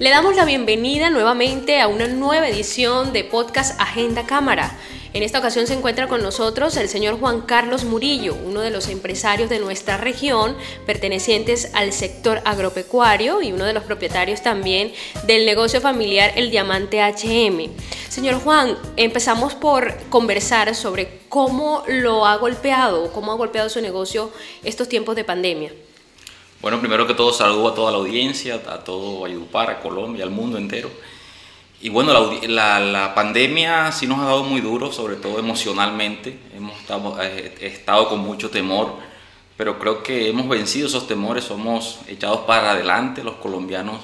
Le damos la bienvenida nuevamente a una nueva edición de Podcast Agenda Cámara. En esta ocasión se encuentra con nosotros el señor Juan Carlos Murillo, uno de los empresarios de nuestra región, pertenecientes al sector agropecuario y uno de los propietarios también del negocio familiar El Diamante HM. Señor Juan, empezamos por conversar sobre cómo lo ha golpeado, cómo ha golpeado su negocio estos tiempos de pandemia. Bueno, primero que todo saludo a toda la audiencia, a todo Valledupar, a Colombia, al mundo entero. Y bueno, la, pandemia sí nos ha dado muy duro, sobre todo emocionalmente. Hemos estado, eh, estado con mucho temor, pero creo que hemos vencido esos temores, somos echados para adelante. Los colombianos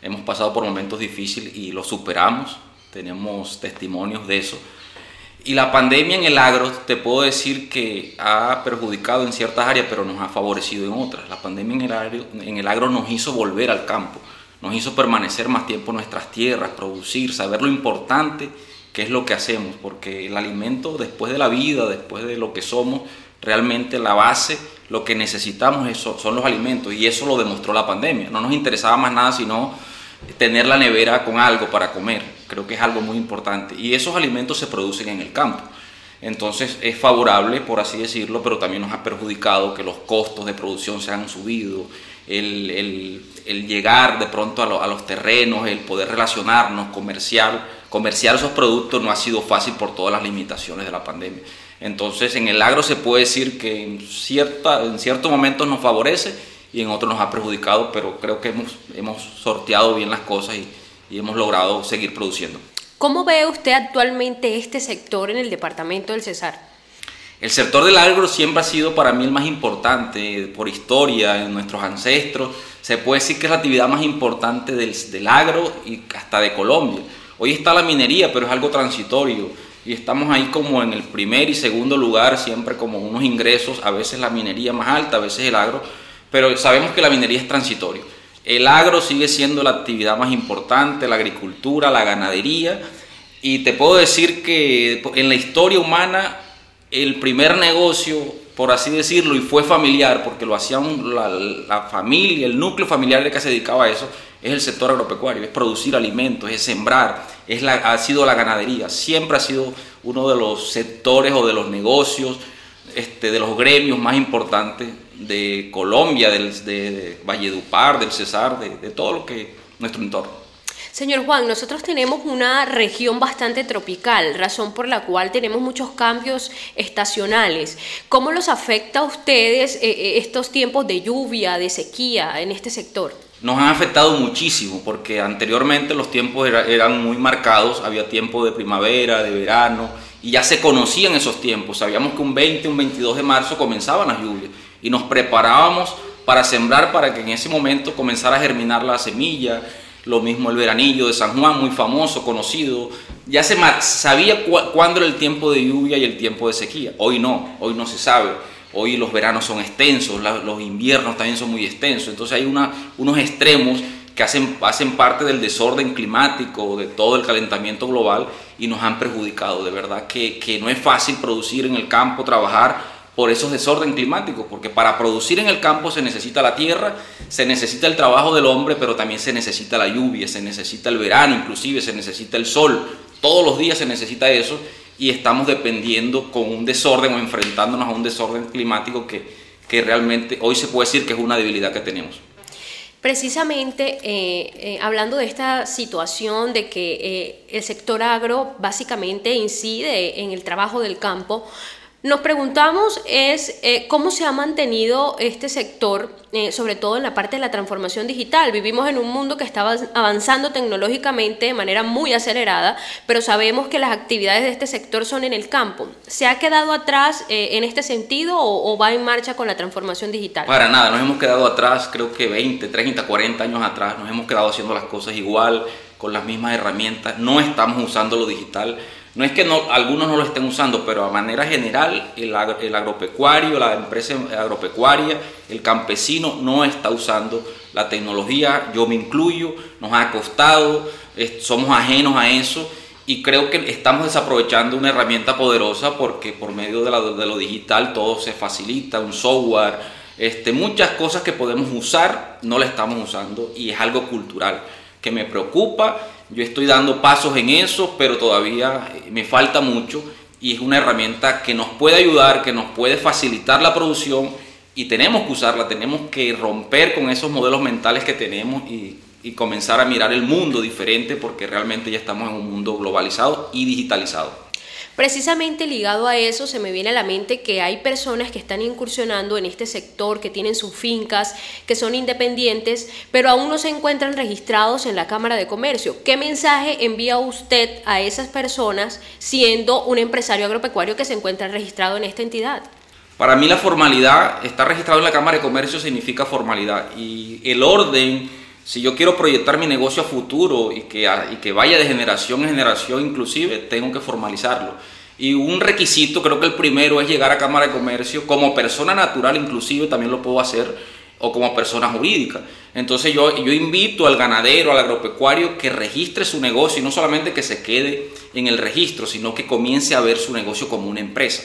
hemos pasado por momentos difíciles y los superamos. Tenemos testimonios de eso. Y la pandemia en el agro, te puedo decir que ha perjudicado en ciertas áreas, pero nos ha favorecido en otras. La pandemia en el agro, en el agro nos hizo volver al campo, nos hizo permanecer más tiempo en nuestras tierras, producir, saber lo importante que es lo que hacemos, porque el alimento después de la vida, después de lo que somos, realmente la base, lo que necesitamos son los alimentos y eso lo demostró la pandemia. No nos interesaba más nada sino tener la nevera con algo para comer. Creo que es algo muy importante. Y esos alimentos se producen en el campo. Entonces es favorable, por así decirlo, pero también nos ha perjudicado que los costos de producción se han subido, el, llegar de pronto a, los terrenos, el poder relacionarnos, comerciar, comerciar esos productos no ha sido fácil por todas las limitaciones de la pandemia. Entonces en el agro se puede decir que en, cierta, en ciertos momentos nos favorece y en otros nos ha perjudicado, pero creo que hemos, hemos sorteado bien las cosas y, y hemos logrado seguir produciendo. ¿Cómo ve usted actualmente este sector en el departamento del Cesar? El sector del agro siempre ha sido para mí el más importante por historia, en nuestros ancestros. Se puede decir que es la actividad más importante del, del agro y hasta de Colombia. Hoy está la minería, pero es algo transitorio y estamos ahí como en el primer y segundo lugar, siempre como unos ingresos, a veces la minería más alta, a veces el agro, pero sabemos que la minería es transitorio. El agro sigue siendo la actividad más importante, la agricultura, la ganadería, y te puedo decir que en la historia humana el primer negocio, por así decirlo, y fue familiar, porque lo hacían la, familia, el núcleo familiar que se dedicaba a eso, es el sector agropecuario, es producir alimentos, es sembrar, es ha sido la ganadería, siempre ha sido uno de los sectores o de los negocios, este, de los gremios más importantes de Colombia, del, de, Valledupar, del Cesar, de, de todo lo que nuestro entorno. Señor Juan, nosotros tenemos una región bastante tropical, razón por la cual tenemos muchos cambios estacionales. ¿Cómo los afecta a ustedes eh, eh, estos tiempos de lluvia, de sequía en este sector? Nos han afectado muchísimo porque anteriormente los tiempos eran muy marcados, había tiempo de primavera, de verano, y ya se conocían esos tiempos. Sabíamos que un 20, un 22 de marzo comenzaban las lluvias y nos preparábamos para sembrar para que en ese momento comenzara a germinar la semilla. Lo mismo el veranillo de San Juan, muy famoso, conocido. Ya se sabía cuándo era el tiempo de lluvia y el tiempo de sequía. Hoy no, hoy no se sabe. Hoy los veranos son extensos, los inviernos también son muy extensos. Entonces hay unos extremos que hacen, hacen parte del desorden climático, de todo el calentamiento global y nos han perjudicado. De verdad que, que no es fácil producir en el campo, trabajar por esos desorden climáticos, porque para producir en el campo se necesita la tierra, se necesita el trabajo del hombre, pero también se necesita la lluvia, se necesita el verano, inclusive se necesita el sol, todos los días se necesita eso y estamos dependiendo con un desorden o enfrentándonos a un desorden climático que, que realmente hoy se puede decir que es una debilidad que tenemos. Precisamente eh, eh, hablando de esta situación de que eh, el sector agro básicamente incide en el trabajo del campo, nos preguntamos es eh, cómo se ha mantenido este sector, eh, sobre todo en la parte de la transformación digital. Vivimos en un mundo que está avanzando tecnológicamente de manera muy acelerada, pero sabemos que las actividades de este sector son en el campo. ¿Se ha quedado atrás eh, en este sentido o, va en marcha con la transformación digital? Para nada, nos hemos quedado atrás, creo que 20, 30, 40 años atrás, nos hemos quedado haciendo las cosas igual, con las mismas herramientas, no estamos usando lo digital no es que no, algunos no lo estén usando, pero a manera general el, agropecuario, la empresa agropecuaria, el campesino no está usando la tecnología, yo me incluyo, nos ha costado, somos ajenos a eso y creo que estamos desaprovechando una herramienta poderosa porque por medio de, de lo digital todo se facilita, un software, este, muchas cosas que podemos usar no la estamos usando y es algo cultural. que me preocupa, yo estoy dando pasos en eso, pero todavía me falta mucho y es una herramienta que nos puede ayudar, que nos puede facilitar la producción y tenemos que usarla, tenemos que romper con esos modelos mentales que tenemos y, y comenzar a mirar el mundo diferente porque realmente ya estamos en un mundo globalizado y digitalizado. Precisamente ligado a eso se me viene a la mente que hay personas que están incursionando en este sector, que tienen sus fincas, que son independientes, pero aún no se encuentran registrados en la Cámara de Comercio. ¿Qué mensaje envía usted a esas personas siendo un empresario agropecuario que se encuentra registrado en esta entidad? Para mí la formalidad, estar registrado en la Cámara de Comercio significa formalidad y el orden si yo quiero proyectar mi negocio a futuro y que, y que vaya de generación en generación inclusive, tengo que formalizarlo. Y un requisito, creo que el primero es llegar a Cámara de Comercio como persona natural, inclusive también lo puedo hacer, o como persona jurídica. Entonces yo, yo invito al ganadero, al agropecuario que registre su negocio y no solamente que se quede en el registro, sino que comience a ver su negocio como una empresa.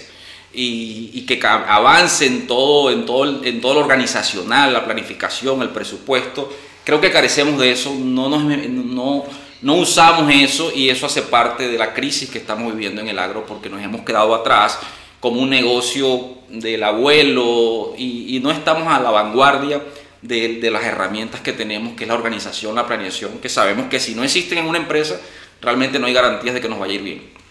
Y, y, que avance en todo, en, todo, en todo lo organizacional, la planificación, el presupuesto, Creo que carecemos de eso, no, nos, no, no usamos eso y eso hace parte de la crisis que estamos viviendo en el agro porque nos hemos quedado atrás como un negocio del abuelo y, no estamos a la vanguardia de, de, las herramientas que tenemos, que es la organización, la planeación, que sabemos que si no existen en una empresa, realmente no hay garantías de que nos vaya a ir bien.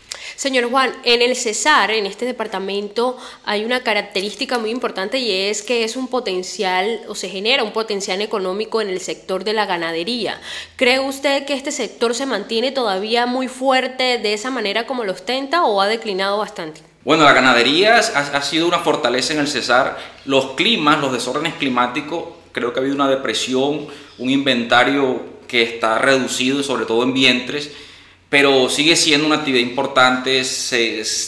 Señor Juan, en el Cesar, en este departamento, hay una característica muy importante y es que es un potencial o se genera un potencial económico en el sector de la ganadería. ¿Cree usted que este sector se mantiene todavía muy fuerte de esa manera como lo ostenta o ha declinado bastante? Bueno, la ganadería ha, sido una fortaleza en el Cesar. Los climas, los desórdenes climáticos, creo que ha habido una depresión, un inventario que está reducido, sobre todo en vientres pero sigue siendo una actividad importante.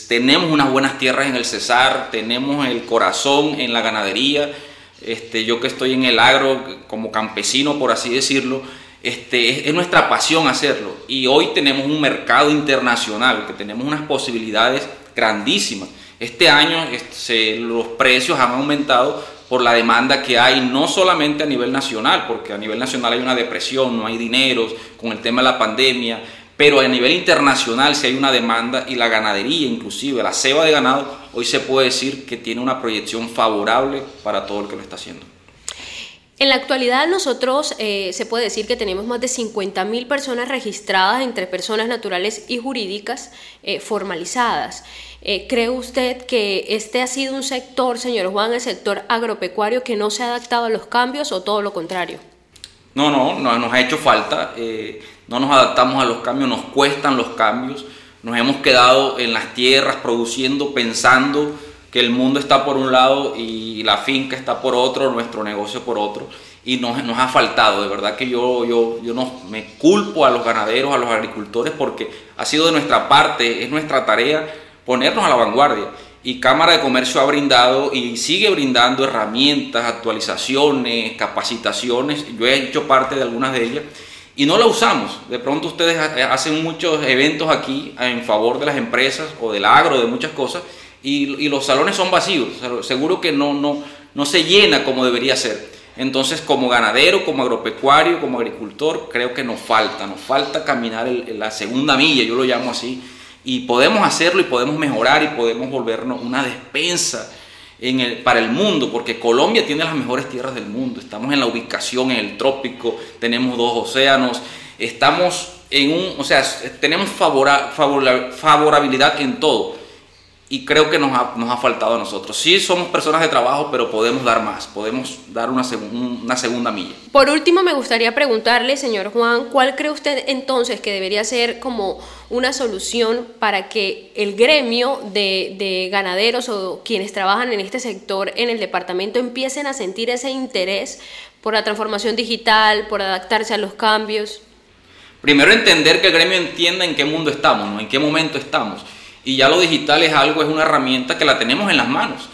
tenemos unas buenas tierras en el Cesar, tenemos el corazón en la ganadería. Este, yo que estoy en el agro como campesino, por así decirlo, este, es, nuestra pasión hacerlo. Y hoy tenemos un mercado internacional, que tenemos unas posibilidades grandísimas. Este año este, los precios han aumentado por la demanda que hay, no solamente a nivel nacional, porque a nivel nacional hay una depresión, no hay dinero con el tema de la pandemia, pero a nivel internacional si hay una demanda y la ganadería inclusive, la ceba de ganado, hoy se puede decir que tiene una proyección favorable para todo el que lo está haciendo. En la actualidad nosotros eh, se puede decir que tenemos más de 50.000 personas registradas entre personas naturales y jurídicas eh, formalizadas. Eh, ¿Cree usted que este ha sido un sector, señor Juan, el sector agropecuario que no se ha adaptado a los cambios o todo lo contrario? No, no, no nos ha hecho falta no nos adaptamos a los cambios, nos cuestan los cambios, nos hemos quedado en las tierras produciendo, pensando que el mundo está por un lado y la finca está por otro, nuestro negocio por otro, y nos, nos ha faltado, de verdad que yo, yo, yo no, me culpo a los ganaderos, a los agricultores, porque ha sido de nuestra parte, es nuestra tarea ponernos a la vanguardia. Y Cámara de Comercio ha brindado y sigue brindando herramientas, actualizaciones, capacitaciones. Yo he hecho parte de algunas de ellas y no la usamos. De pronto ustedes hacen muchos eventos aquí en favor de las empresas o del agro, de muchas cosas, y, los salones son vacíos. Seguro que no, no, no se llena como debería ser. Entonces, como ganadero, como agropecuario, como agricultor, creo que nos falta, nos falta caminar la segunda milla, yo lo llamo así, y podemos hacerlo y podemos mejorar y podemos volvernos una despensa para el mundo, porque Colombia tiene las mejores tierras del mundo. Estamos en la ubicación, en el trópico, tenemos dos océanos, estamos en un, o sea, tenemos favorabilidad en todo y creo que nos ha, nos ha, faltado a nosotros. Sí somos personas de trabajo, pero podemos dar más, podemos dar una, una, segunda milla. Por último, me gustaría preguntarle, señor Juan, ¿cuál cree usted entonces que debería ser como una solución para que el gremio de, de ganaderos o quienes trabajan en este sector en el departamento empiecen a sentir ese interés por la transformación digital, por adaptarse a los cambios? Primero entender que el gremio entienda en qué mundo estamos, ¿no? en qué momento estamos y ya lo digital es algo, es una herramienta que la tenemos en las manos.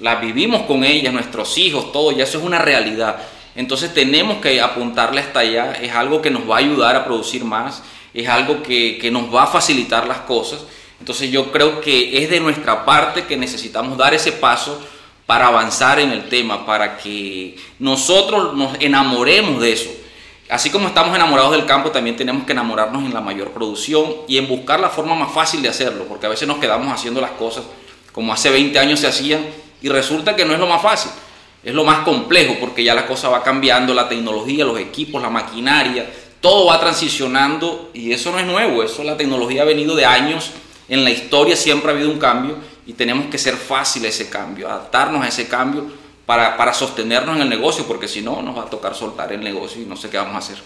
La vivimos con ella, nuestros hijos, todo, ya eso es una realidad. Entonces tenemos que apuntarle hasta allá, es algo que nos va a ayudar a producir más, es algo que, que nos va a facilitar las cosas. Entonces yo creo que es de nuestra parte que necesitamos dar ese paso para avanzar en el tema, para que nosotros nos enamoremos de eso Así como estamos enamorados del campo, también tenemos que enamorarnos en la mayor producción y en buscar la forma más fácil de hacerlo, porque a veces nos quedamos haciendo las cosas como hace 20 años se hacían y resulta que no es lo más fácil, es lo más complejo, porque ya la cosa va cambiando, la tecnología, los equipos, la maquinaria, todo va transicionando y eso no es nuevo, eso la tecnología ha venido de años, en la historia siempre ha habido un cambio y tenemos que ser fácil ese cambio, adaptarnos a ese cambio para, para sostenernos en el negocio, porque si no nos va a tocar soltar el negocio y no sé qué vamos a hacer.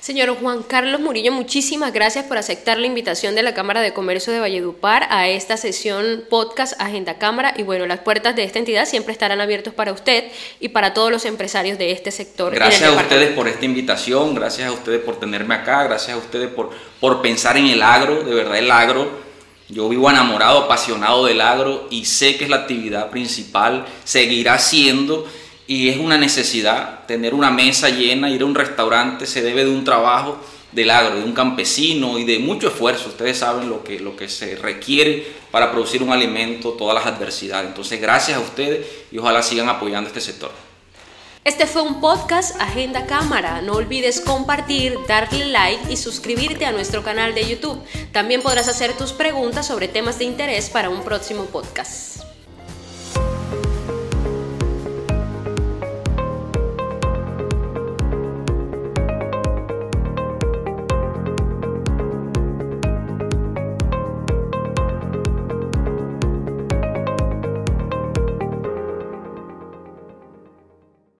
Señor Juan Carlos Murillo, muchísimas gracias por aceptar la invitación de la Cámara de Comercio de Valledupar a esta sesión podcast Agenda Cámara. Y bueno, las puertas de esta entidad siempre estarán abiertas para usted y para todos los empresarios de este sector. Gracias a ustedes por esta invitación, gracias a ustedes por tenerme acá, gracias a ustedes por, por pensar en el agro, de verdad el agro. Yo vivo enamorado, apasionado del agro y sé que es la actividad principal, seguirá siendo y es una necesidad tener una mesa llena, ir a un restaurante, se debe de un trabajo del agro, de un campesino y de mucho esfuerzo. Ustedes saben lo que, lo que se requiere para producir un alimento, todas las adversidades. Entonces, gracias a ustedes y ojalá sigan apoyando este sector. Este fue un podcast Agenda Cámara. No olvides compartir, darle like y suscribirte a nuestro canal de YouTube. También podrás hacer tus preguntas sobre temas de interés para un próximo podcast.